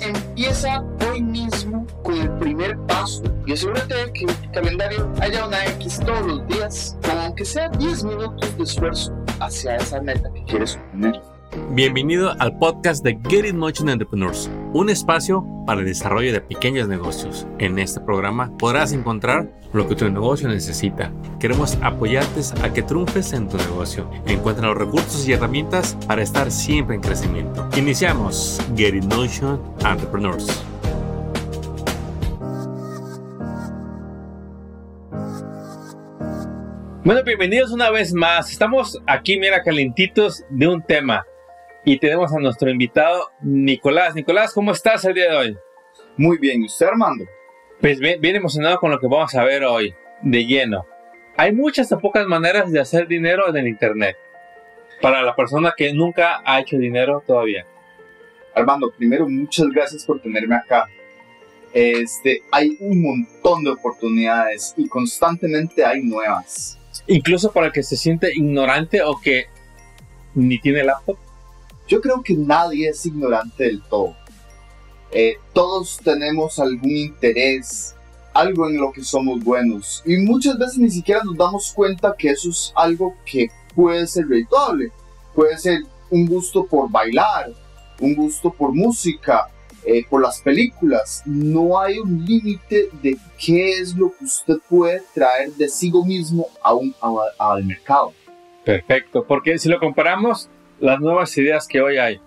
Empieza hoy mismo con el primer paso y asegúrate de que en tu calendario haya una X todos los días, con aunque sea 10 minutos de esfuerzo hacia esa meta que quieres obtener. Bienvenido al podcast de Get It Motion Entrepreneurs, un espacio para el desarrollo de pequeños negocios. En este programa podrás encontrar lo que tu negocio necesita. Queremos apoyarte a que triunfes en tu negocio. Encuentra los recursos y herramientas para estar siempre en crecimiento. Iniciamos Get It Motion Entrepreneurs. Bueno, bienvenidos una vez más. Estamos aquí, mira, calentitos de un tema y tenemos a nuestro invitado Nicolás. Nicolás, ¿cómo estás el día de hoy? Muy bien, ¿y usted Armando? Pues bien, bien, emocionado con lo que vamos a ver hoy, de lleno. Hay muchas o pocas maneras de hacer dinero en el Internet. Para la persona que nunca ha hecho dinero todavía. Armando, primero muchas gracias por tenerme acá. Este, hay un montón de oportunidades y constantemente hay nuevas. Incluso para el que se siente ignorante o que ni tiene laptop. Yo creo que nadie es ignorante del todo. Eh, todos tenemos algún interés, algo en lo que somos buenos. Y muchas veces ni siquiera nos damos cuenta que eso es algo que puede ser redituable. Puede ser un gusto por bailar, un gusto por música, eh, por las películas. No hay un límite de qué es lo que usted puede traer de sí mismo a un, al mercado. Perfecto, porque si lo comparamos las nuevas ideas que hoy hay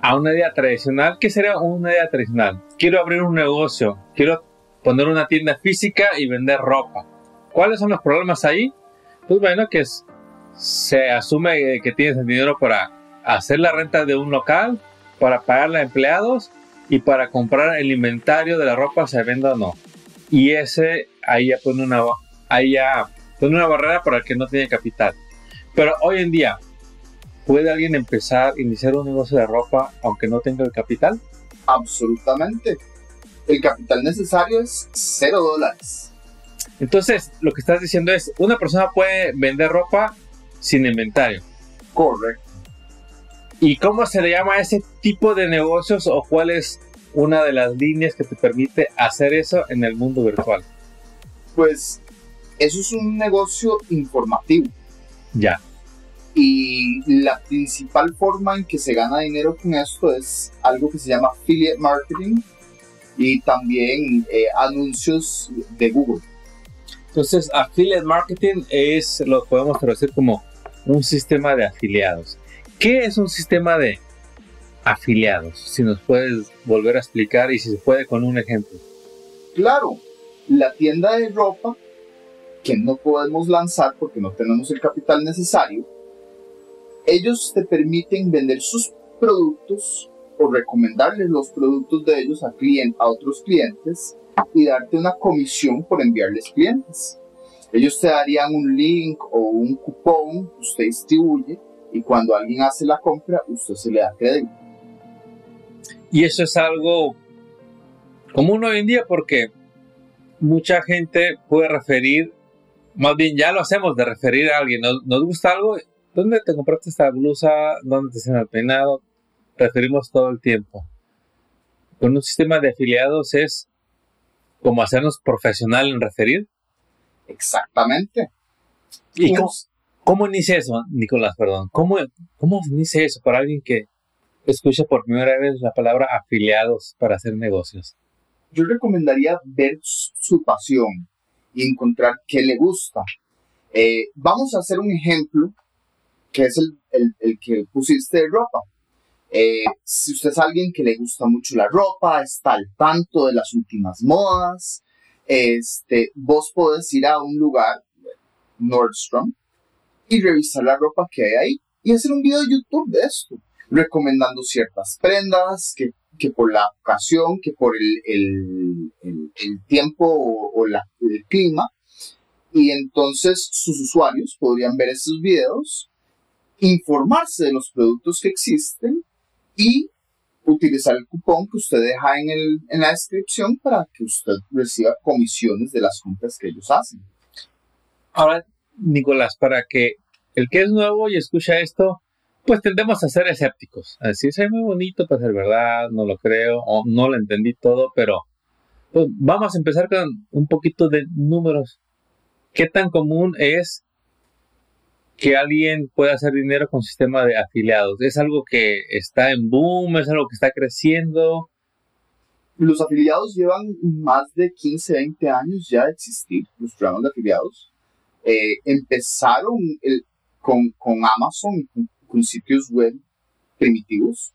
a una idea tradicional, ¿qué sería una idea tradicional? Quiero abrir un negocio, quiero poner una tienda física y vender ropa. ¿Cuáles son los problemas ahí? Pues bueno, que se asume que tienes el dinero para hacer la renta de un local, para pagarle a empleados y para comprar el inventario de la ropa, se venda o no. Y ese ahí ya pone una, ahí ya pone una barrera para el que no tiene capital. Pero hoy en día, ¿Puede alguien empezar, iniciar un negocio de ropa aunque no tenga el capital? Absolutamente. El capital necesario es cero dólares. Entonces, lo que estás diciendo es, una persona puede vender ropa sin inventario. Correcto. ¿Y cómo se le llama a ese tipo de negocios o cuál es una de las líneas que te permite hacer eso en el mundo virtual? Pues eso es un negocio informativo. Ya. Y la principal forma en que se gana dinero con esto es algo que se llama affiliate marketing y también eh, anuncios de Google. Entonces, affiliate marketing es lo podemos traducir como un sistema de afiliados. ¿Qué es un sistema de afiliados? Si nos puedes volver a explicar y si se puede con un ejemplo. Claro, la tienda de ropa que no podemos lanzar porque no tenemos el capital necesario, ellos te permiten vender sus productos o recomendarles los productos de ellos a, a otros clientes y darte una comisión por enviarles clientes. Ellos te darían un link o un cupón que usted distribuye y cuando alguien hace la compra, usted se le da crédito. Y eso es algo común hoy en día porque mucha gente puede referir, más bien ya lo hacemos de referir a alguien, nos, nos gusta algo ¿Dónde te compraste esta blusa? ¿Dónde te hicieron el peinado? Referimos todo el tiempo. Con un sistema de afiliados es como hacernos profesional en referir. Exactamente. ¿Y cómo, inicia eso, Nicolás? Perdón. ¿Cómo, ¿Cómo inicia eso para alguien que escucha por primera vez la palabra afiliados para hacer negocios? Yo recomendaría ver su pasión y encontrar qué le gusta. Eh, vamos a hacer un ejemplo que es el, el, que pusiste de ropa. Eh, si usted es alguien que le gusta mucho la ropa, está al tanto de las últimas modas, este, vos podés ir a un lugar, Nordstrom, y revisar la ropa que hay ahí y hacer un video de YouTube de esto, recomendando ciertas prendas que, que por la ocasión, que por el, el, el, tiempo o, la, el clima. Y entonces sus usuarios podrían ver esos videos informarse de los productos que existen y utilizar el cupón que usted deja en, el, en la descripción para que usted reciba comisiones de las compras que ellos hacen. Ahora, Nicolás, para que el que es nuevo y escucha esto pues tendemos a ser escépticos. A decir, es muy bonito para ser verdad, no lo creo, o no lo entendí todo, pero pues, vamos a empezar con un poquito de números. ¿Qué tan común es que alguien pueda hacer dinero con sistema de afiliados? ¿Es algo que está en boom? ¿Es algo que está creciendo? Los afiliados llevan más de 15, 20 años ya de existir, los programas de afiliados. Eh, empezaron con, con Amazon, con sitios web primitivos,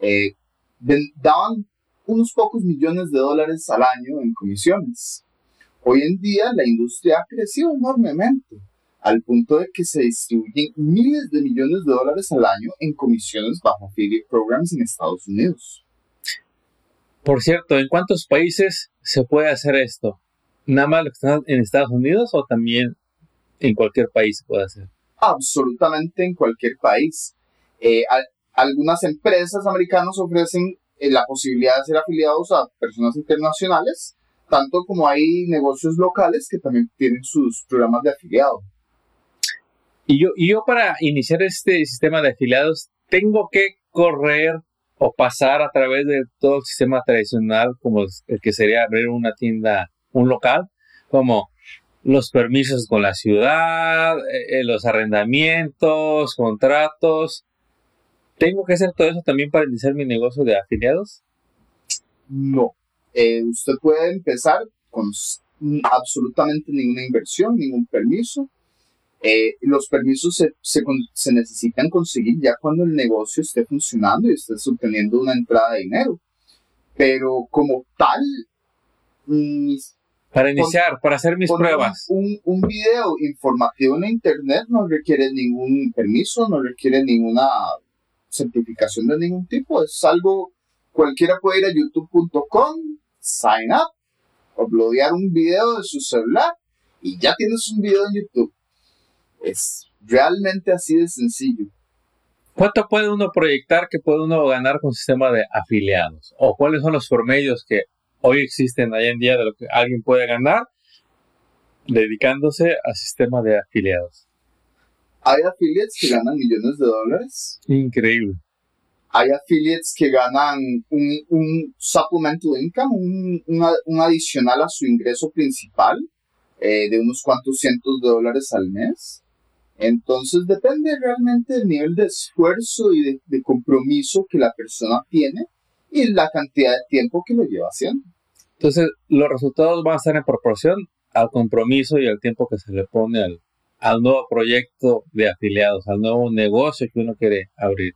eh, daban unos pocos millones de dólares al año en comisiones. Hoy en día la industria ha crecido enormemente, al punto de que se distribuyen miles de millones de dólares al año en comisiones bajo affiliate programs en Estados Unidos. Por cierto, ¿en cuántos países se puede hacer esto? ¿Nada más en Estados Unidos o también en cualquier país se puede hacer? absolutamente en cualquier país. Eh, algunas empresas americanas ofrecen eh, la posibilidad de ser afiliados a personas internacionales, tanto como hay negocios locales que también tienen sus programas de afiliado. Y yo, y yo para iniciar este sistema de afiliados, tengo que correr o pasar a través de todo el sistema tradicional, como el que sería abrir una tienda, un local, como los permisos con la ciudad, eh, eh, los arrendamientos, contratos. ¿Tengo que hacer todo eso también para iniciar mi negocio de afiliados? No. Eh, usted puede empezar con absolutamente ninguna inversión, ningún permiso. Los permisos se, se, necesitan conseguir ya cuando el negocio esté funcionando y esté obteniendo una entrada de dinero. Pero como tal, para iniciar, para hacer mis pruebas. Un, un, video informativo en internet no requiere ningún permiso, no requiere ninguna certificación de ningún tipo. Es algo, cualquiera puede ir a youtube.com, sign up, uploadear un video de su celular y ya tienes un video en YouTube. Es realmente así de sencillo. ¿Cuánto puede uno proyectar que puede uno ganar con sistema de afiliados? ¿O cuáles son los promedios que hoy existen hoy en día de lo que alguien puede ganar dedicándose al sistema de afiliados. Hay affiliates que ganan millones de dólares. Increíble. Hay affiliates que ganan un, un supplemental income, un, adicional a su ingreso principal eh, de unos cuantos cientos de dólares al mes. Entonces depende realmente del nivel de esfuerzo y de compromiso que la persona tiene y la cantidad de tiempo que lo lleva haciendo. Entonces, los resultados van a estar en proporción al compromiso y al tiempo que se le pone al, al nuevo proyecto de afiliados, al nuevo negocio que uno quiere abrir.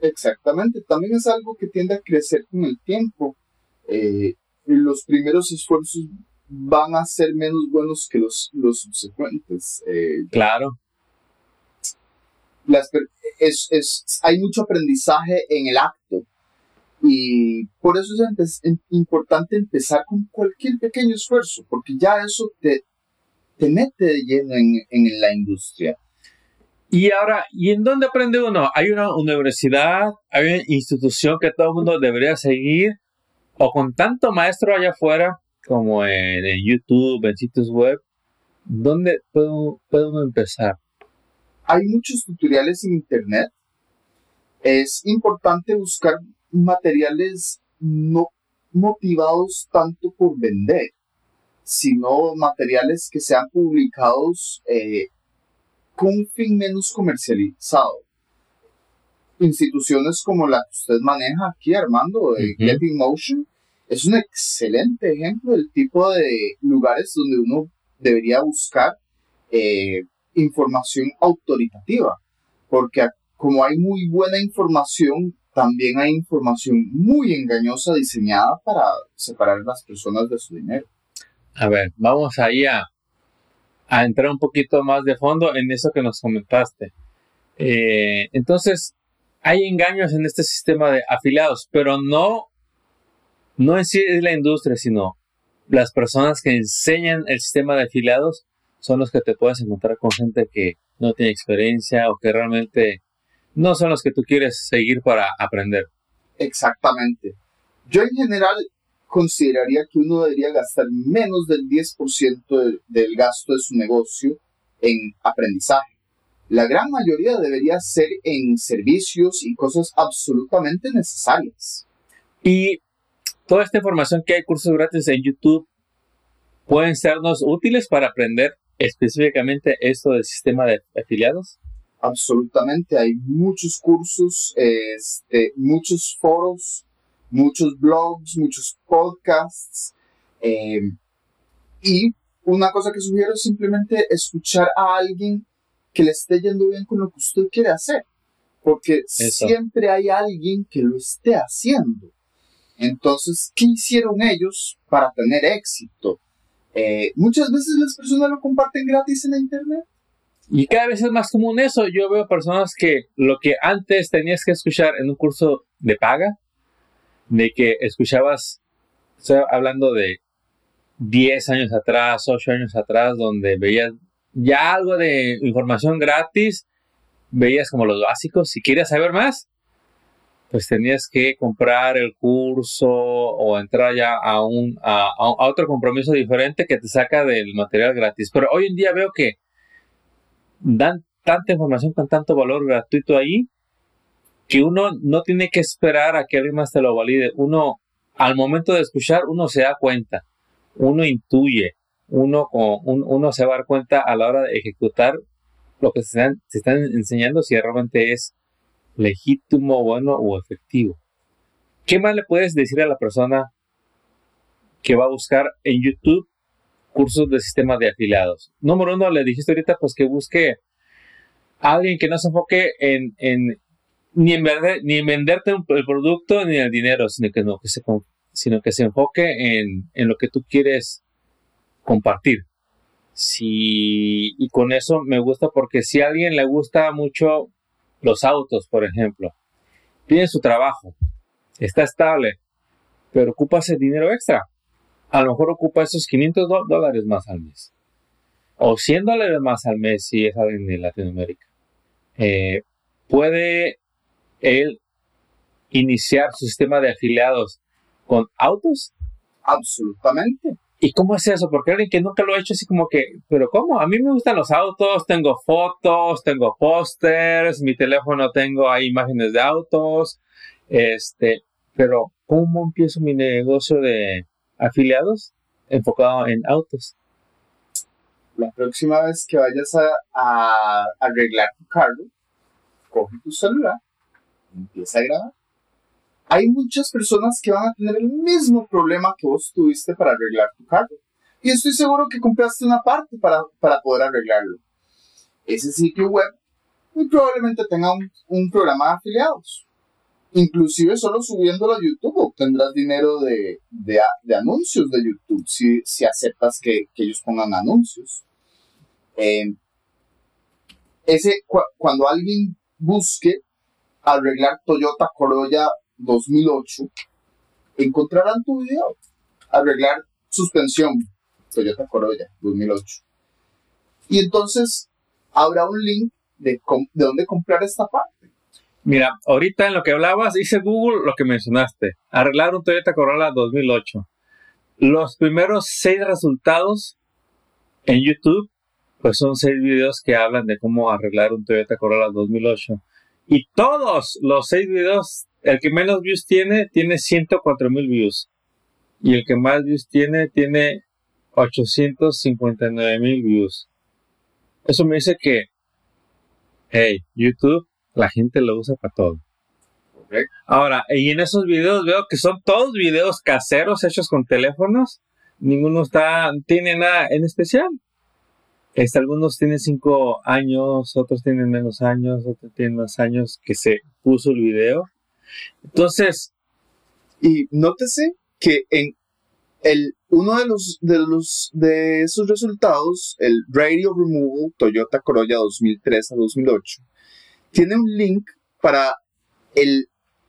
Exactamente, también es algo que tiende a crecer con el tiempo. Eh, los primeros esfuerzos van a ser menos buenos que los, los subsecuentes. Eh, claro. Es, es, hay mucho aprendizaje en el acto. Y por eso es importante empezar con cualquier pequeño esfuerzo, porque ya eso te, te mete de lleno en, en la industria. Y ahora, ¿y en dónde aprende uno? ¿Hay una universidad, hay una institución que todo el mundo debería seguir? ¿O con tanto maestro allá afuera, como en, YouTube, en sitios web, dónde puede uno empezar? Hay muchos tutoriales en Internet. Es importante buscar materiales no motivados tanto por vender, sino materiales que sean publicados eh, con un fin menos comercializado. Instituciones como la que usted maneja aquí, Armando, de Getting Motion, es un excelente ejemplo del tipo de lugares donde uno debería buscar eh, información autoritativa, porque como hay muy buena información también hay información muy engañosa diseñada para separar las personas de su dinero. A ver, vamos ahí a, a entrar un poquito más de fondo en eso que nos comentaste. Eh, entonces, hay engaños en este sistema de afiliados, pero no, no en sí es la industria, sino las personas que enseñan el sistema de afiliados son los que te puedes encontrar con gente que no tiene experiencia o que realmente no son los que tú quieres seguir para aprender. Exactamente. Yo en general consideraría que uno debería gastar menos del 10% del, gasto de su negocio en aprendizaje. La gran mayoría debería ser en servicios y cosas absolutamente necesarias. Y toda esta información que hay, cursos gratis en YouTube, pueden sernos útiles para aprender específicamente esto del sistema de afiliados? Absolutamente, hay muchos cursos, este, muchos foros, muchos blogs, muchos podcasts. Eh, y una cosa que sugiero es simplemente escuchar a alguien que le esté yendo bien con lo que usted quiere hacer. Porque siempre hay alguien que lo esté haciendo. Entonces, ¿qué hicieron ellos para tener éxito? Eh, muchas veces las personas lo comparten gratis en la internet. Y cada vez es más común eso. Yo veo personas que lo que antes tenías que escuchar en un curso de paga, de que escuchabas, estoy hablando de 10 años atrás, 8 años atrás, donde veías ya algo de información gratis, veías como los básicos. Si quieres saber más, pues tenías que comprar el curso o entrar ya a, un, a, otro compromiso diferente que te saca del material gratis. Pero hoy en día veo que dan tanta información con tanto valor gratuito ahí que uno no tiene que esperar a que alguien más te lo valide. Uno, al momento de escuchar, uno se da cuenta, uno intuye, uno, uno se va a dar cuenta a la hora de ejecutar lo que se están, se están enseñando si realmente es legítimo, bueno o efectivo. ¿Qué más le puedes decir a la persona que va a buscar en YouTube cursos de sistema de afiliados? Número uno, le dijiste ahorita pues que busque a alguien que no se enfoque en, ni, en ni en venderte el producto ni el dinero, sino que, no, que se, sino que se enfoque en, en lo que tú quieres compartir. Si, y con eso me gusta porque si a alguien le gusta mucho los autos, por ejemplo. Tiene su trabajo, está estable, pero ocupa ese dinero extra. A lo mejor ocupa esos 500 dólares más al mes. O 100 dólares más al mes si es alguien de Latinoamérica. Eh, ¿Puede él iniciar su sistema de afiliados con autos? Absolutamente. ¿Y cómo es eso? Porque alguien que nunca lo ha hecho así como que, pero ¿cómo? A mí me gustan los autos, tengo fotos, tengo pósters, mi teléfono tengo ahí imágenes de autos, este, pero ¿cómo empiezo mi negocio de afiliados enfocado en autos? La próxima vez que vayas a, arreglar tu carro, coge tu celular, empieza a grabar hay muchas personas que van a tener el mismo problema que vos tuviste para arreglar tu carro. Y estoy seguro que compraste una parte para, para poder arreglarlo. Ese sitio web muy probablemente tenga un, programa de afiliados. Inclusive solo subiéndolo a YouTube obtendrás dinero de, de, anuncios de YouTube si, si aceptas que, que, ellos pongan anuncios. Eh, ese, cuando alguien busque arreglar Toyota Corolla 2008, encontrarán tu video. Arreglar suspensión, Toyota Corolla 2008. Y entonces habrá un link de, de dónde comprar esta parte. Mira, ahorita en lo que hablabas, hice Google lo que mencionaste. Arreglar un Toyota Corolla 2008. Los primeros seis resultados en YouTube, pues son seis videos que hablan de cómo arreglar un Toyota Corolla 2008. Y todos los seis videos el que menos views tiene, tiene 104 mil views. Y el que más views tiene, tiene 859 mil views. Eso me dice que, hey, YouTube, la gente lo usa para todo. Ahora, y en esos videos veo que son todos videos caseros hechos con teléfonos. Ninguno está, tiene nada en especial. Este, algunos tienen 5 años, otros tienen menos años, otros tienen más años que se puso el video. Entonces, y nótese que en el, uno de los, de los de esos resultados, el Radio Removal Toyota Corolla 2003 a 2008, tiene un link para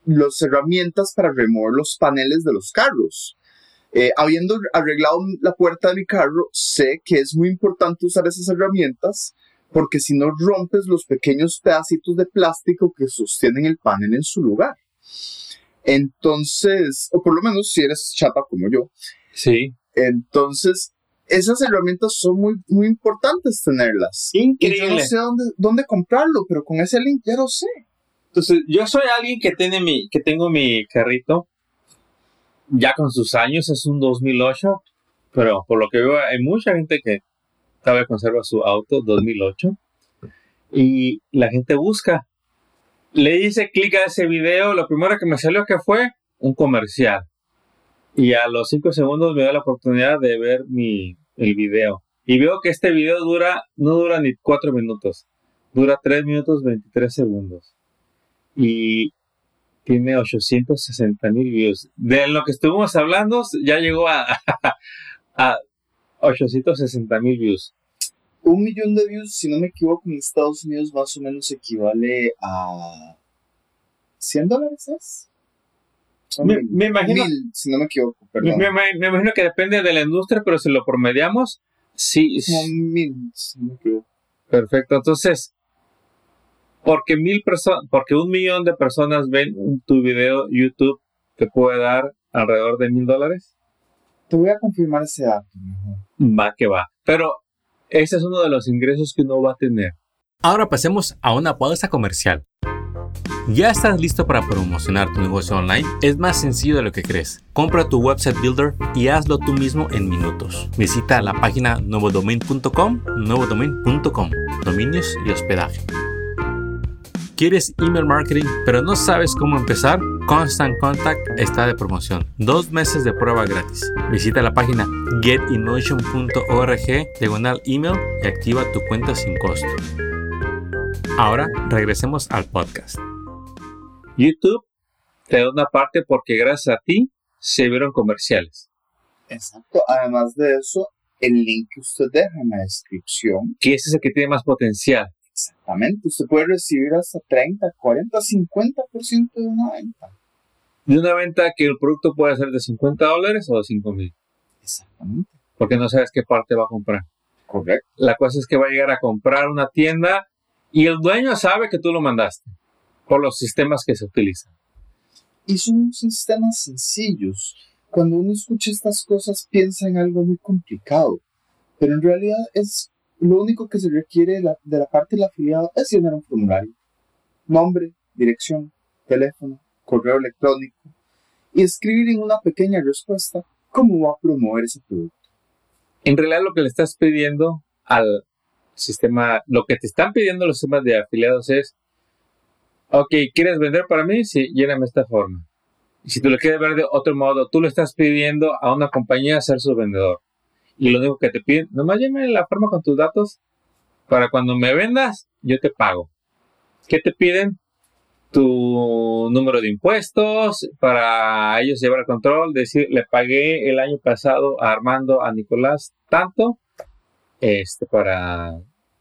las herramientas para remover los paneles de los carros. Eh, habiendo arreglado la puerta de mi carro, sé que es muy importante usar esas herramientas porque si no rompes los pequeños pedacitos de plástico que sostienen el panel en su lugar. Entonces, o por lo menos si eres chapa como yo. Sí. Entonces, esas herramientas son muy, muy importantes tenerlas. Increíble. Y yo no sé dónde, dónde comprarlo, pero con ese link ya lo sé. Entonces, yo soy alguien que tiene mi, que tengo mi carrito ya con sus años, es un 2008, pero por lo que veo hay mucha gente que todavía conserva su auto 2008 y la gente busca. Le hice clic a ese video, lo primero que me salió que fue un comercial. Y a los 5 segundos me da la oportunidad de ver mi, el video. Y veo que este video dura, no dura ni 4 minutos, dura 3 minutos 23 segundos. Y tiene 860 mil views. De lo que estuvimos hablando, ya llegó a, a 860 mil views. Un millón de views, si no me equivoco, en Estados Unidos más o menos equivale a 100 dólares. ¿es? Me, me imagino, Mil, si no me equivoco, perdón. me- me imagino que depende de la industria, pero si lo promediamos, sí, Como mil, si no me equivoco. perfecto. Entonces, porque mil personas, porque un millón de personas ven tu video YouTube, te puede dar alrededor de mil dólares. Te voy a confirmar ese dato. Va que va. Pero ese es uno de los ingresos que uno va a tener. Ahora pasemos a una pausa comercial. ¿Ya estás listo para promocionar tu negocio online? Es más sencillo de lo que crees. Compra tu website builder y hazlo tú mismo en minutos. Visita la página nuevodomain.com, nuevodomain.com, dominios y hospedaje. ¿Quieres email marketing pero no sabes cómo empezar? Constant Contact está de promoción. Dos meses de prueba gratis. Visita la página getinmotion.org diagonal email y activa tu cuenta sin costo. Ahora regresemos al podcast. YouTube te da una parte porque gracias a ti se vieron comerciales. Exacto. Además de eso, el link que usted deja en la descripción, Que ese es el que tiene más potencial. Exactamente, usted puede recibir hasta 30, 40, 50% de una venta. De una venta que el producto puede ser de 50 dólares o de 5 mil. Exactamente. Porque no sabes qué parte va a comprar. Correcto. La cosa es que va a llegar a comprar una tienda y el dueño sabe que tú lo mandaste por los sistemas que se utilizan. Y son sistemas sencillos. Cuando uno escucha estas cosas piensa en algo muy complicado, pero en realidad es lo único que se requiere de la, de la parte del afiliado es llenar un formulario. Nombre, dirección, teléfono, correo electrónico y escribir en una pequeña respuesta cómo va a promover ese producto. En realidad lo que le estás pidiendo al sistema, lo que te están pidiendo los sistemas de afiliados es, ok, ¿quieres vender para mí? Sí, lléname esta forma. Y si tú lo quieres ver de otro modo, tú le estás pidiendo a una compañía ser su vendedor. Y lo único que te piden, nomás lléname la forma con tus datos para cuando me vendas, yo te pago. ¿Qué te piden? Tu número de impuestos para ellos llevar el control, decir, le pagué el año pasado a Armando, a Nicolás, tanto, este, para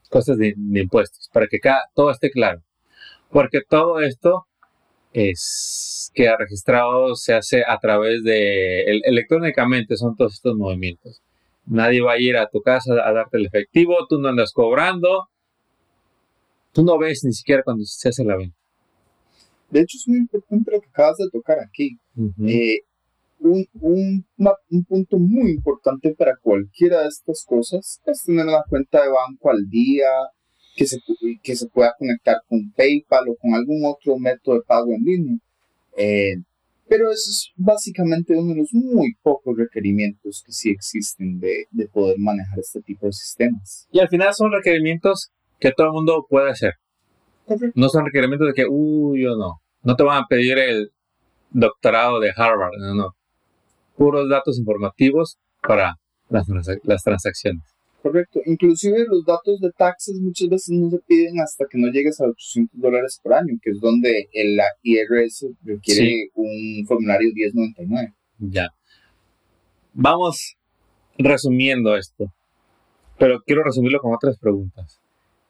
cosas de, impuestos, para que todo esté claro. Porque todo esto es queda registrado, se hace a través de, el- electrónicamente son todos estos movimientos. Nadie va a ir a tu casa a darte el efectivo, tú no andas cobrando, tú no ves ni siquiera cuando se hace la venta. De hecho, es muy importante lo que acabas de tocar aquí. Eh, un, un- una- un punto muy importante para cualquiera de estas cosas es tener una cuenta de banco al día, que se, que se pueda conectar con PayPal o con algún otro método de pago en línea. Eh, pero eso es básicamente uno de los muy pocos requerimientos que sí existen de, de poder manejar este tipo de sistemas. Y al final son requerimientos que todo el mundo puede hacer. Correcto. No son requerimientos de que, uy, yo no. No te van a pedir el doctorado de Harvard, no, no. Puros datos informativos para las, las transacciones. Correcto. Inclusive los datos de taxes muchas veces no se piden hasta que no llegues a 800 dólares por año, que es donde el IRS requiere Sí. un formulario 1099. Ya. Vamos resumiendo esto. Pero quiero resumirlo con otras preguntas.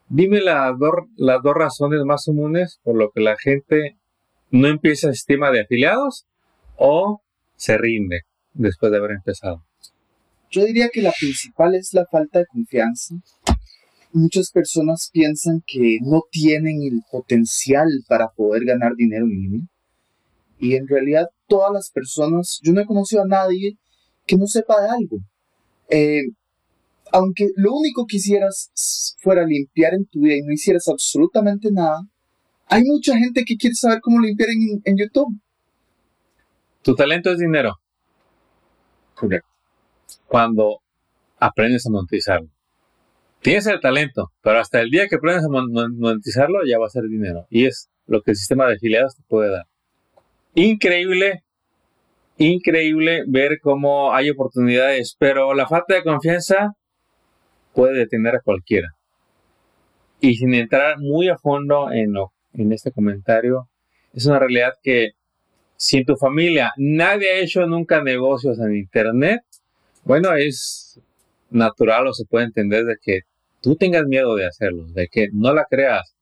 Dime las dos, las dos razones más comunes por lo que la gente no empieza el sistema de afiliados o se rinde después de haber empezado. Yo diría que la principal es la falta de confianza. Muchas personas piensan que no tienen el potencial para poder ganar dinero en línea. Y en realidad todas las personas, yo no he conocido a nadie que no sepa de algo. Eh, aunque lo único que hicieras fuera limpiar en tu vida y no hicieras absolutamente nada, hay mucha gente que quiere saber cómo limpiar en, en YouTube. Tu talento es dinero. Correcto. Cuando aprendes a monetizarlo. Tienes el talento, pero hasta el día que aprendes a monetizarlo ya va a ser dinero. Y es lo que el sistema de afiliados te puede dar. Increíble, increíble ver cómo hay oportunidades, pero la falta de confianza puede detener a cualquiera. Y sin entrar muy a fondo en, lo, en este comentario, es una realidad que si en tu familia nadie ha hecho nunca negocios en Internet, bueno, es natural o se puede entender de que tú tengas miedo de hacerlo, de que no la creas,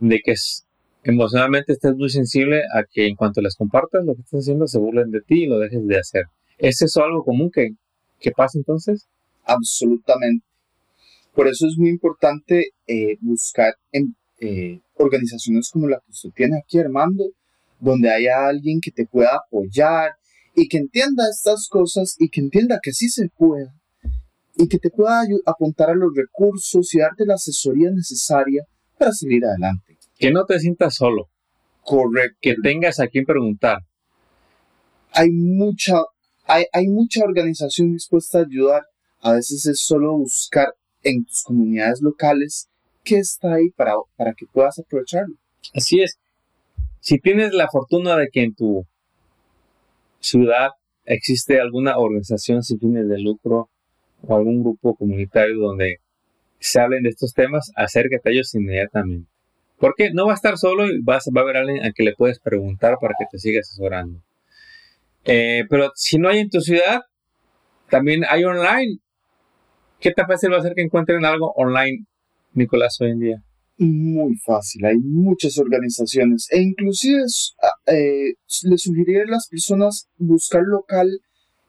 de que emocionalmente estés muy sensible a que en cuanto les compartas lo que estás haciendo se burlen de ti y lo dejes de hacer. ¿Es eso algo común que, que pasa entonces? Absolutamente. Por eso es muy importante eh, buscar en eh, organizaciones como la que usted tiene aquí, Armando, donde haya alguien que te pueda apoyar y que entienda estas cosas y que entienda que sí se puede y que te pueda apuntar a los recursos y darte la asesoría necesaria para salir adelante. Que no te sientas solo. Correcto. Que tengas a quien preguntar. Hay mucha, hay, hay mucha organización dispuesta a ayudar. A veces es solo buscar en tus comunidades locales qué está ahí para, para que puedas aprovecharlo. Así es. Si tienes la fortuna de que en tu ciudad existe alguna organización sin fines de lucro o algún grupo comunitario donde se hablen de estos temas, acércate a ellos inmediatamente. Porque no va a estar solo y vas, va a haber alguien a que le puedes preguntar para que te siga asesorando. Eh, pero si no hay en tu ciudad, también hay online. ¿Qué tan fácil va a ser que encuentren algo online, Nicolás, hoy en día? Muy fácil, hay muchas organizaciones e inclusive ah, eh, le sugeriría a las personas buscar local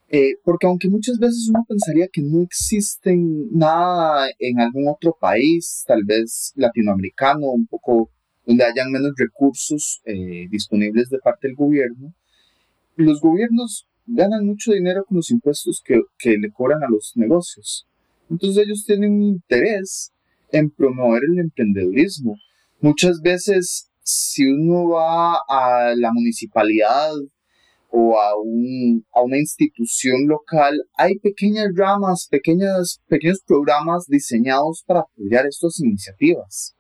eh, porque aunque muchas veces uno pensaría que no existen nada en algún otro país, tal vez latinoamericano, un poco donde hayan menos recursos eh, disponibles de parte del gobierno, los gobiernos ganan mucho dinero con los impuestos que, que le cobran a los negocios. Entonces ellos tienen un interés en promover el emprendedurismo. Muchas veces, si uno va a la municipalidad o a, un, a una institución local, hay pequeñas ramas, pequeñas, pequeños programas diseñados para apoyar estas iniciativas.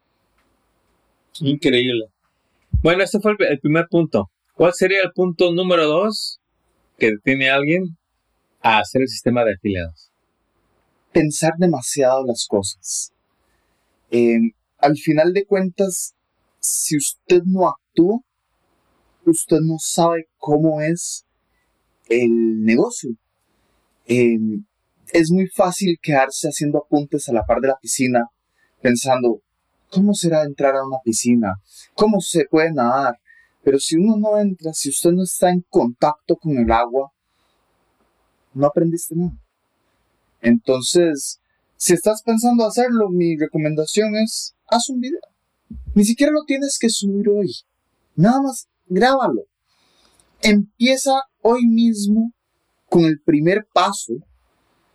Increíble. Bueno, este fue el, primer punto. ¿Cuál sería el punto número dos que tiene alguien a hacer el sistema de afiliados? Pensar demasiado las cosas. Em, al final de cuentas, si usted no actúa, usted no sabe cómo es el negocio. Em, es muy fácil quedarse haciendo apuntes a la par de la piscina, pensando, ¿cómo será entrar a una piscina? ¿Cómo se puede nadar? Pero si uno no entra, si usted no está en contacto con el agua, no aprendiste nada. Entonces, si estás pensando hacerlo, mi recomendación es, haz un video. Ni siquiera lo tienes que subir hoy. Nada más, grábalo. Empieza hoy mismo con el primer paso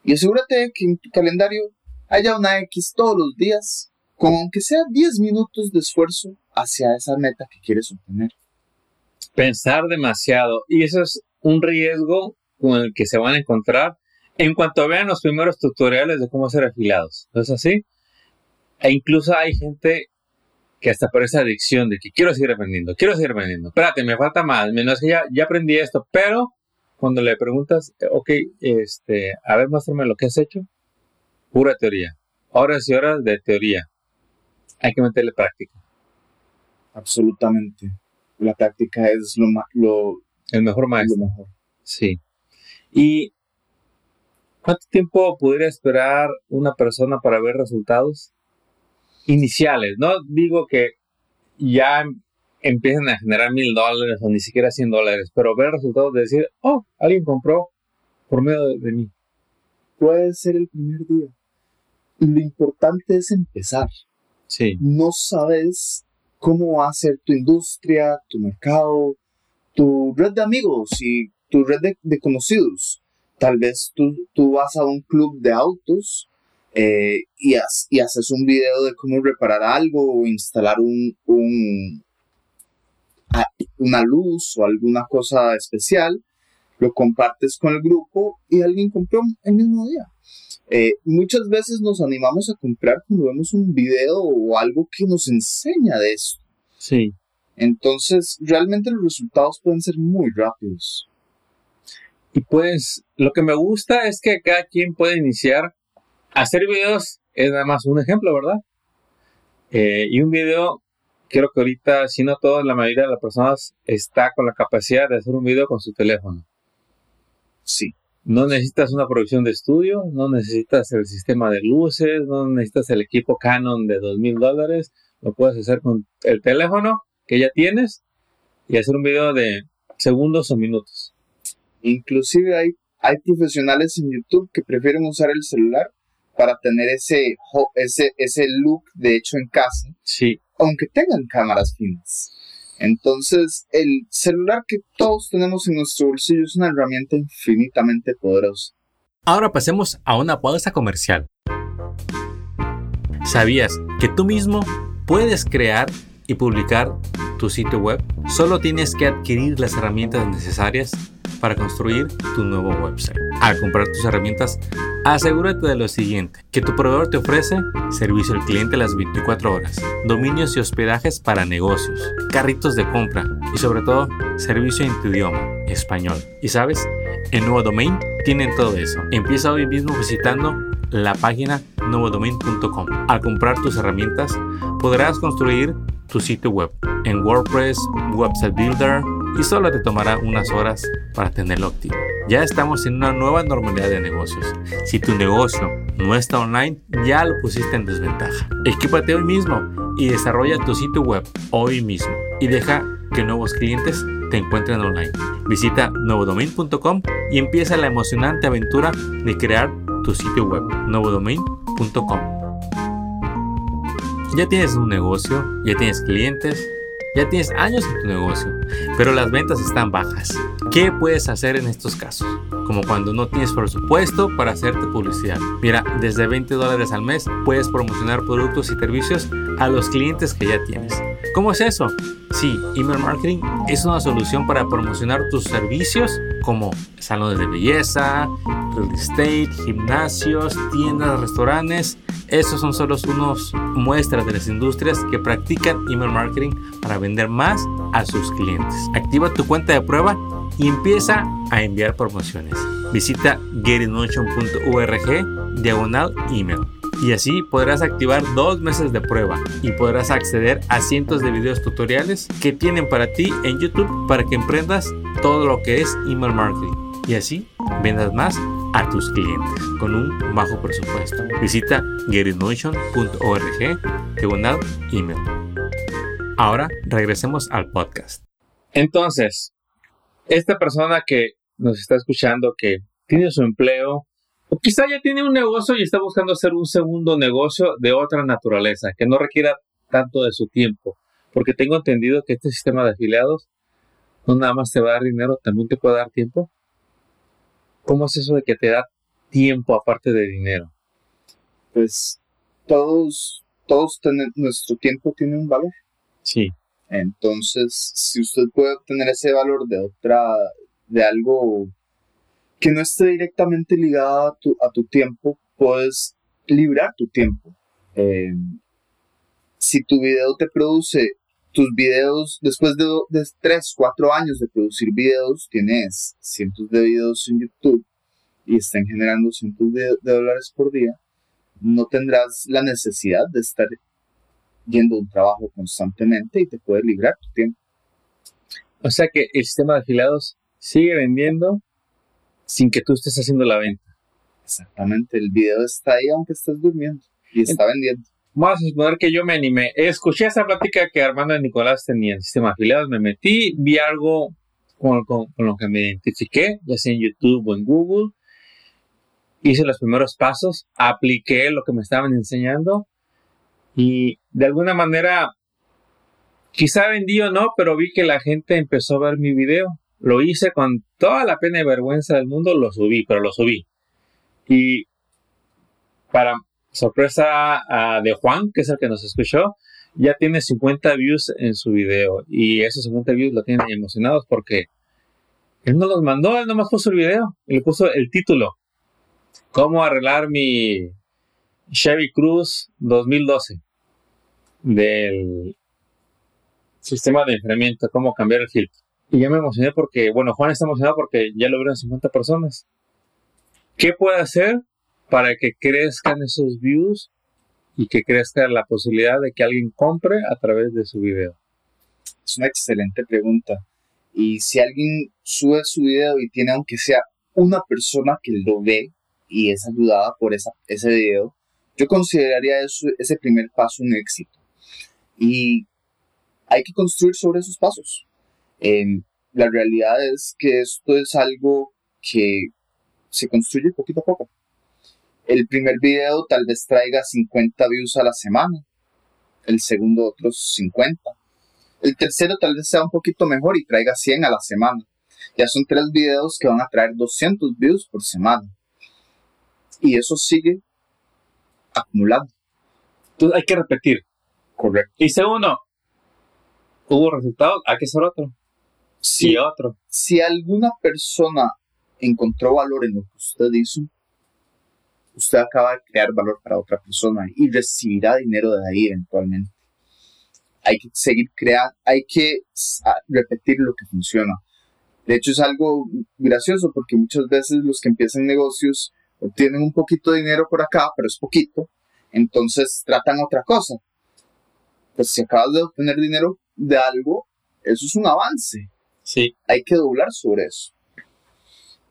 y asegúrate de que en tu calendario haya una X todos los días, con aunque sea 10 minutos de esfuerzo hacia esa meta que quieres obtener. Pensar demasiado. Y eso es un riesgo con el que se van a encontrar en cuanto vean los primeros tutoriales de cómo ser afiliados. ¿No es así? E incluso hay gente que hasta por esa adicción de que quiero seguir aprendiendo, quiero seguir aprendiendo. Espérate, me falta más, menos que ya, ya aprendí esto, pero cuando le preguntas, ok, este, a ver, muéstrame lo que has hecho, pura teoría. Horas y horas de teoría. Hay que meterle práctica. Absolutamente. La práctica es lo, lo el mejor maestro. Lo mejor. Sí. Y ¿Cuánto tiempo podría esperar una persona para ver resultados iniciales? No digo que ya empiecen a generar mil dólares o ni siquiera cien dólares, pero ver resultados de decir, oh, alguien compró por medio de, mí. Puede ser el primer día. Lo importante es empezar. Sí. No sabes cómo va a ser tu industria, tu mercado, tu red de amigos y tu red de conocidos Tal vez tú, tú vas a un club de autos eh, y, y, haces un video de cómo reparar algo o instalar un, un, una luz o alguna cosa especial, lo compartes con el grupo y alguien compró el mismo día. Eh, muchas veces nos animamos a comprar cuando vemos un video o algo que nos enseña de esto. Sí. Entonces, realmente los resultados pueden ser muy rápidos. Y pues, lo que me gusta es que cada quien puede iniciar. Hacer videos es nada más un ejemplo, ¿verdad? Eh, y un video, creo que ahorita, si no toda la mayoría de las personas está con la capacidad de hacer un video con su teléfono. Sí. No necesitas una producción de estudio, no necesitas el sistema de luces, no necesitas el equipo Canon de dos mil dólares. Lo puedes hacer con el teléfono que ya tienes y hacer un video de segundos o minutos. Inclusive hay, hay profesionales en YouTube que prefieren usar el celular para tener ese, ese, ese look de hecho en casa. Sí. Aunque tengan cámaras finas. Entonces, el celular que todos tenemos en nuestro bolsillo es una herramienta infinitamente poderosa. Ahora pasemos a una pausa comercial. ¿Sabías que tú mismo puedes crear y publicar tu sitio web? Solo tienes que adquirir las herramientas necesarias para construir tu nuevo website. Al comprar tus herramientas, asegúrate de lo siguiente, que tu proveedor te ofrece servicio al cliente las 24 horas, dominios y hospedajes para negocios, carritos de compra y sobre todo servicio en tu idioma, español. Y sabes, en Nuevo Domain tienen todo eso. Empieza hoy mismo visitando la página nuevodomain.com. Al comprar tus herramientas, podrás construir tu sitio web en WordPress, Website Builder, y solo te tomará unas horas para tenerlo activo. Ya estamos en una nueva normalidad de negocios. Si tu negocio no está online, ya lo pusiste en desventaja. Equípate hoy mismo y desarrolla tu sitio web hoy mismo y deja que nuevos clientes te encuentren online. Visita nuevodomain.com y empieza la emocionante aventura de crear tu sitio web nuevodomain.com. Ya tienes un negocio, ya tienes clientes, ya tienes años en tu negocio, pero las ventas están bajas. ¿Qué puedes hacer en estos casos? Como cuando no tienes presupuesto para hacerte publicidad. Mira, desde 20 dólares al mes puedes promocionar productos y servicios a los clientes que ya tienes. ¿Cómo es eso? Sí, email marketing es una solución para promocionar tus servicios como salones de belleza, real estate, gimnasios, tiendas, restaurantes esos son solo unos muestras de las industrias que practican email marketing para vender más a sus clientes. Activa tu cuenta de prueba y empieza a enviar promociones. Visita getinmotion.org diagonal email. Y así podrás activar dos meses de prueba y podrás acceder a cientos de videos tutoriales que tienen para ti en YouTube para que emprendas todo lo que es email marketing. Y así vendas más a tus clientes con un bajo presupuesto. Visita getinmotion.org diagonal email. Ahora regresemos al podcast. Entonces, esta persona que nos está escuchando, que tiene su empleo, o quizá ya tiene un negocio y está buscando hacer un segundo negocio de otra naturaleza, que no requiera tanto de su tiempo, porque tengo entendido que este sistema de afiliados no nada más te va a dar dinero, también te puede dar tiempo. ¿Cómo es eso de que te da tiempo aparte de dinero? Pues todos, todos nuestro tiempo tiene un valor. Sí. Entonces, si usted puede obtener ese valor de otra, de algo que no esté directamente ligado a tu, a tu tiempo, puedes librar tu tiempo. Eh, si tu video te produce tus videos, después de, de 3, 4 años de producir videos, tienes cientos de videos en YouTube y están generando cientos de, dólares por día, no tendrás la necesidad de estar yendo a un trabajo constantemente y te puede librar tu tiempo. O sea que el sistema de afiliados sigue vendiendo sin que tú estés haciendo la venta. Exactamente, el video está ahí aunque estés durmiendo y está vendiendo. Vamos a suponer que yo me animé. Escuché esa plática que Armando y Nicolás tenían en sistema de afiliados, me metí, vi algo con, con, lo que me identifiqué, ya sea en YouTube o en Google. Hice los primeros pasos, apliqué lo que me estaban enseñando y de alguna manera, quizá vendí o no, pero vi que la gente empezó a ver mi video. Lo hice con toda la pena y vergüenza del mundo, lo subí, pero lo subí. Y para sorpresa ah, de Juan, que es el que nos escuchó, ya tiene 50 views en su video y esos 50 views lo tienen emocionados porque él no los mandó, él nomás puso el video y le puso el título. ¿Cómo arreglar mi Chevy Cruz 2012? Del sistema de enfriamiento, cómo cambiar el filtro. Y ya me emocioné porque, bueno, Juan está emocionado porque ya lo vieron 50 personas. ¿Qué puede hacer para que crezcan esos views y que crezca la posibilidad de que alguien compre a través de su video? Es una excelente pregunta. Y si alguien sube su video y tiene aunque sea una persona que lo ve y es ayudada por ese video, yo consideraría eso, ese primer paso un éxito. Y hay que construir sobre esos pasos. la realidad es que esto es algo que se construye poquito a poco. El primer video tal vez traiga 50 views a la semana, el segundo otros 50. El tercero tal vez sea un poquito mejor y traiga 100 a la semana. Ya son tres videos que van a traer 200 views por semana. Y eso sigue acumulando. Entonces hay que repetir. Correcto. Y segundo, hubo resultados, hay que hacer otro. Si, otro. Si alguna persona encontró valor en lo que usted hizo, usted acaba de crear valor para otra persona y recibirá dinero de ahí eventualmente. Hay que seguir creando, hay que repetir lo que funciona. De hecho, es algo gracioso porque muchas veces los que empiezan negocios obtienen un poquito de dinero por acá, pero es poquito, entonces tratan otra cosa. Pues si acabas de obtener dinero de algo, eso es un avance. Sí. Hay que doblar sobre eso.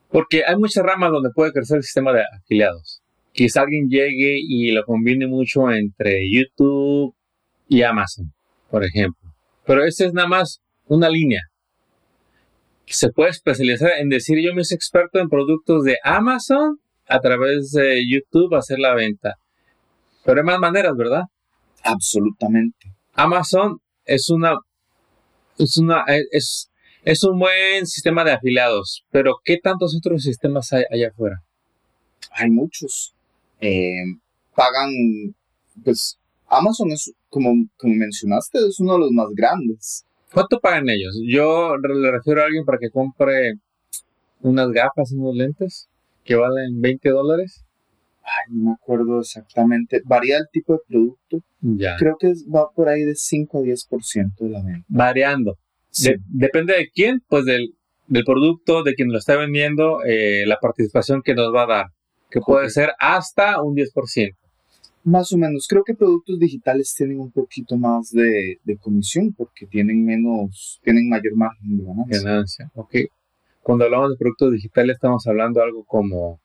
Porque hay muchas ramas donde puede crecer el sistema de afiliados. Quizá alguien llegue y lo combine mucho entre YouTube y Amazon, por ejemplo. Pero esa es nada más una línea. Se puede especializar en decir yo me soy experto en productos de Amazon a través de YouTube hacer la venta. Pero hay más maneras, ¿verdad? Absolutamente. Amazon es una es una es, es un buen sistema de afiliados, pero ¿qué tantos otros sistemas hay allá afuera? Hay muchos. Eh, pagan, pues Amazon es, como, como mencionaste, es uno de los más grandes. ¿Cuánto pagan ellos? Yo le refiero a alguien para que compre unas gafas, unos lentes que valen 20 dólares. Ay, no me acuerdo exactamente. Varía el tipo de producto. Ya. Creo que va por ahí de 5 a 10% de la venta. Variando. depende de quién, pues del, del, producto, de quien lo está vendiendo, eh, la participación que nos va a dar, que puede ser hasta un 10%. Más o menos. Creo que productos digitales tienen un poquito más de, de comisión porque tienen menos, tienen mayor margen de ganancia. Ganancia, ok. Cuando hablamos de productos digitales estamos hablando de algo como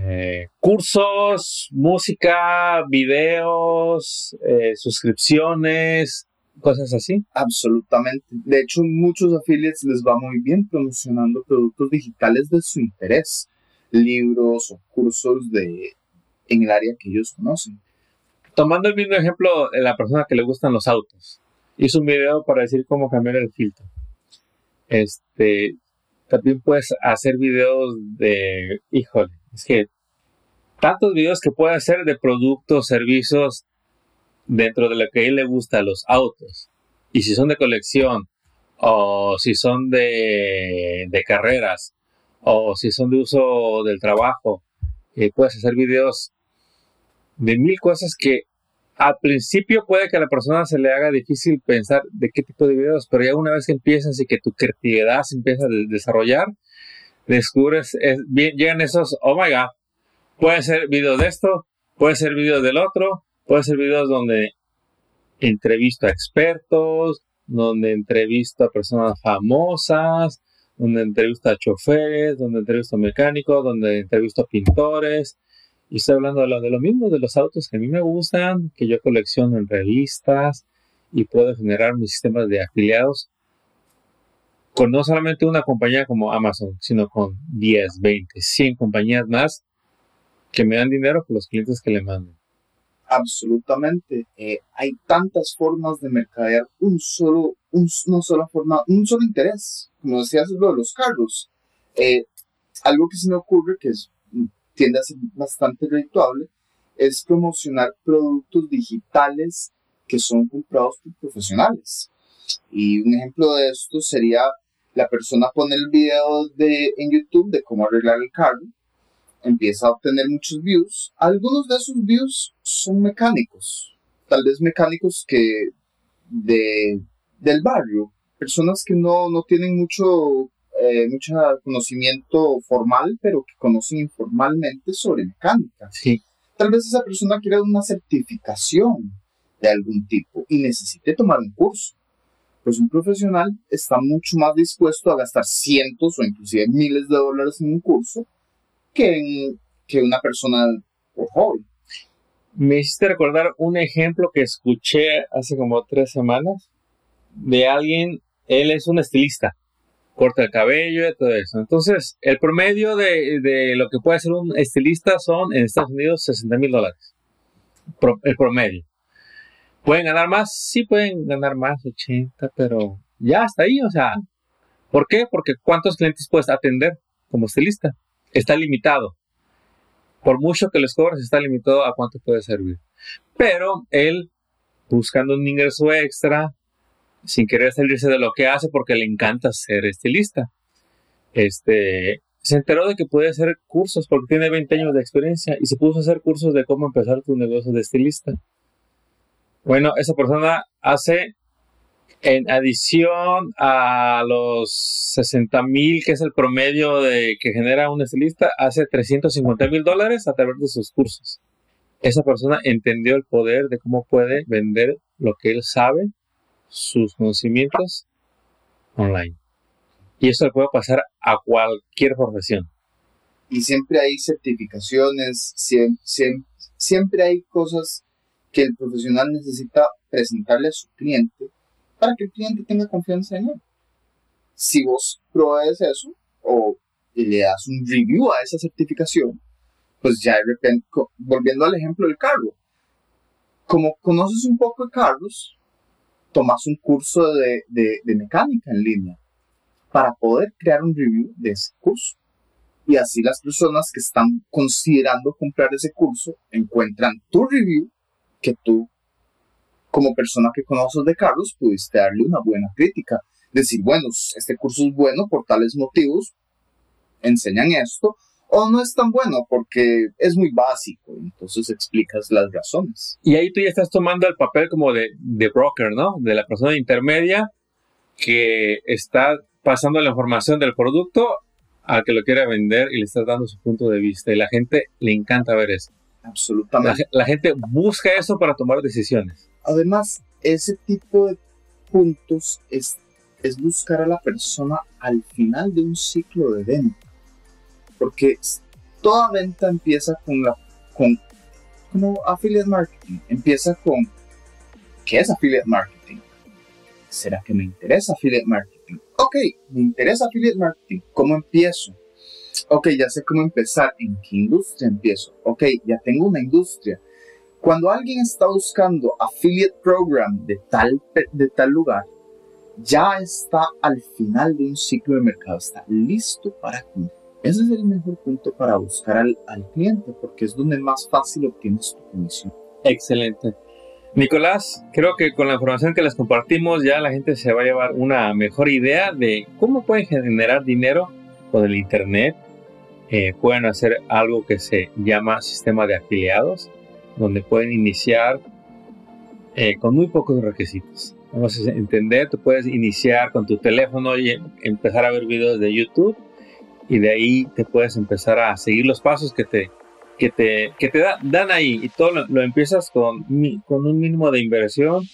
eh, cursos, música, videos, eh, suscripciones, cosas así. Absolutamente. De hecho, muchos affiliates les va muy bien promocionando productos digitales de su interés, libros o cursos de, en el área que ellos conocen. Tomando el mismo ejemplo de la persona que le gustan los autos, hizo un video para decir cómo cambiar el filtro. Este, también puedes hacer videos de, híjole, es que tantos videos que puede hacer de productos, servicios dentro de lo que a él le gusta, los autos. Y si son de colección, o si son de, de carreras, o si son de uso del trabajo, eh, puedes hacer videos de mil cosas que al principio puede que a la persona se le haga difícil pensar de qué tipo de videos, pero ya una vez que empiezas y que tu creatividad se empieza a desarrollar, descubres, llegan esos, oh my god, puede ser videos de esto, puede ser videos del otro, puede ser videos donde entrevisto a expertos, donde entrevisto a personas famosas, donde entrevisto a choferes, donde entrevisto a mecánicos, donde entrevisto a pintores. Y estoy hablando de lo, de lo mismo, de los autos que a mí me gustan, que yo colecciono en revistas y puedo generar mis sistemas de afiliados con no solamente una compañía como Amazon, sino con 10, 20, 100 compañías más que me dan dinero por los clientes que le manden. Absolutamente. Eh, hay tantas formas de mercadear un solo, un, una sola forma, un solo interés. Como decías, lo de los carros. Eh, algo que se me ocurre que es, tiende a ser bastante redituable es promocionar productos digitales que son comprados por profesionales. Y un ejemplo de esto sería la persona pone el video de, en YouTube de cómo arreglar el carro, empieza a obtener muchos views. Algunos de esos views son mecánicos, tal vez mecánicos que de, del barrio, personas que no, no tienen mucho, eh, mucho conocimiento formal, pero que conocen informalmente sobre mecánica. Sí. Tal vez esa persona quiera una certificación de algún tipo y necesite tomar un curso pues un profesional está mucho más dispuesto a gastar cientos o inclusive miles de dólares en un curso que, una persona por. Me hiciste recordar un ejemplo que escuché hace como tres semanas de alguien, él es un estilista, corta el cabello y todo eso. Entonces, el promedio de, de lo que puede ser un estilista son en Estados Unidos 60 mil dólares. el promedio. ¿Pueden ganar más? Sí, pueden ganar más, 80, pero ya está ahí, o sea. ¿Por qué? Porque ¿cuántos clientes puedes atender como estilista? Está limitado. Por mucho que les cobres, está limitado a cuánto puede servir. Pero él, buscando un ingreso extra, sin querer salirse de lo que hace porque le encanta ser estilista, este, se enteró de que puede hacer cursos porque tiene 20 años de experiencia y se puso a hacer cursos de cómo empezar tu negocio de estilista. Bueno, esa persona hace, en adición a los 60 mil, que es el promedio de, que genera un estilista, hace 350 mil dólares a través de sus cursos. Esa persona entendió el poder de cómo puede vender lo que él sabe, sus conocimientos online. Y eso le puede pasar a cualquier profesión. Y siempre hay certificaciones, siempre, siempre hay cosas que el profesional necesita presentarle a su cliente para que el cliente tenga confianza en él. Si vos provees eso o le das un review a esa certificación, pues ya de repente, volviendo al ejemplo del carro, como conoces un poco de carros, tomas un curso de, de, de mecánica en línea para poder crear un review de ese curso. Y así las personas que están considerando comprar ese curso encuentran tu review que tú, como persona que conoces de Carlos, pudiste darle una buena crítica. Decir, bueno, este curso es bueno por tales motivos, enseñan esto, o no es tan bueno porque es muy básico, entonces explicas las razones. Y ahí tú ya estás tomando el papel como de, de broker, ¿no? De la persona intermedia que está pasando la información del producto al que lo quiere vender y le estás dando su punto de vista. Y la gente le encanta ver eso. Absolutamente. La, gente busca eso para tomar decisiones. Además, ese tipo de puntos es, es buscar a la persona al final de un ciclo de venta. Porque toda venta empieza con la con como affiliate marketing. Empieza con ¿qué es affiliate marketing? ¿Será que me interesa affiliate marketing? Ok, me interesa affiliate marketing. ¿Cómo empiezo? ok, ya sé cómo empezar, ¿en qué industria empiezo? Ok, ya tengo una industria. Cuando alguien está buscando affiliate program de tal, de tal lugar, ya está al final de un ciclo de mercado, está listo para comprar. Ese es el mejor punto para buscar al, al cliente porque es donde más fácil obtienes tu comisión. Excelente. Nicolás, creo que con la información que les compartimos ya la gente se va a llevar una mejor idea de cómo pueden generar dinero con el Internet eh, pueden hacer algo que se llama sistema de afiliados, donde pueden iniciar eh, con muy pocos requisitos. Vamos a entender, tú puedes iniciar con tu teléfono y empezar a ver videos de YouTube y de ahí te puedes empezar a seguir los pasos que te, que te, que te dan ahí y todo lo, empiezas con, con un mínimo de inversión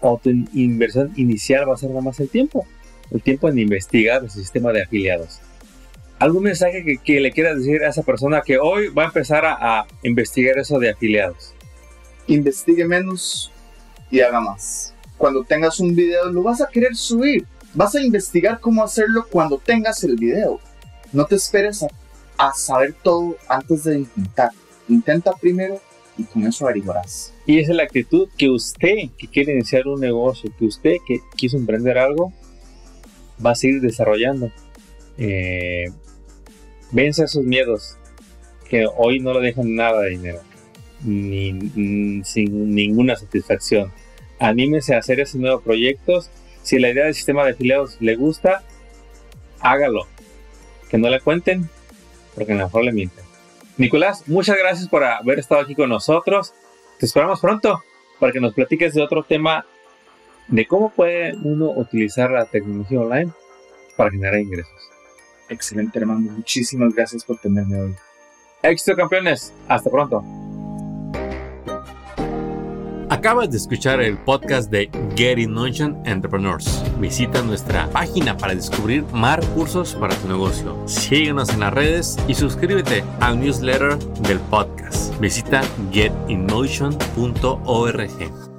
o tu inversión inicial va a ser nada más el tiempo, el tiempo en investigar el sistema de afiliados. ¿Algún mensaje que, le quieras decir a esa persona que hoy va a empezar a, investigar eso de afiliados? Investigue menos y haga más. Cuando tengas un video lo vas a querer subir. Vas a investigar cómo hacerlo cuando tengas el video. No te esperes a, a saber todo antes de intentar. Intenta primero y con eso averiguarás. Y esa es la actitud que usted que quiere iniciar un negocio, que usted que quiso emprender algo, va a seguir desarrollando. Eh, Vence esos miedos que hoy no le dejan nada de dinero. ni, mm, sin ninguna satisfacción. Anímese a hacer esos nuevos proyectos. Si la idea del sistema de afiliados le gusta, hágalo. Que no le cuenten, porque a lo mejor le mienten. Nicolás, muchas gracias por haber estado aquí con nosotros. Te esperamos pronto para que nos platiques de otro tema de cómo puede uno utilizar la tecnología online para generar ingresos. Excelente, hermano. Muchísimas gracias por tenerme hoy. Éxito, campeones. Hasta pronto. Acabas de escuchar el podcast de Get in Entrepreneurs. Visita nuestra página para descubrir más recursos para tu negocio. Síguenos en las redes y suscríbete al newsletter del podcast. Visita getinmotion.org.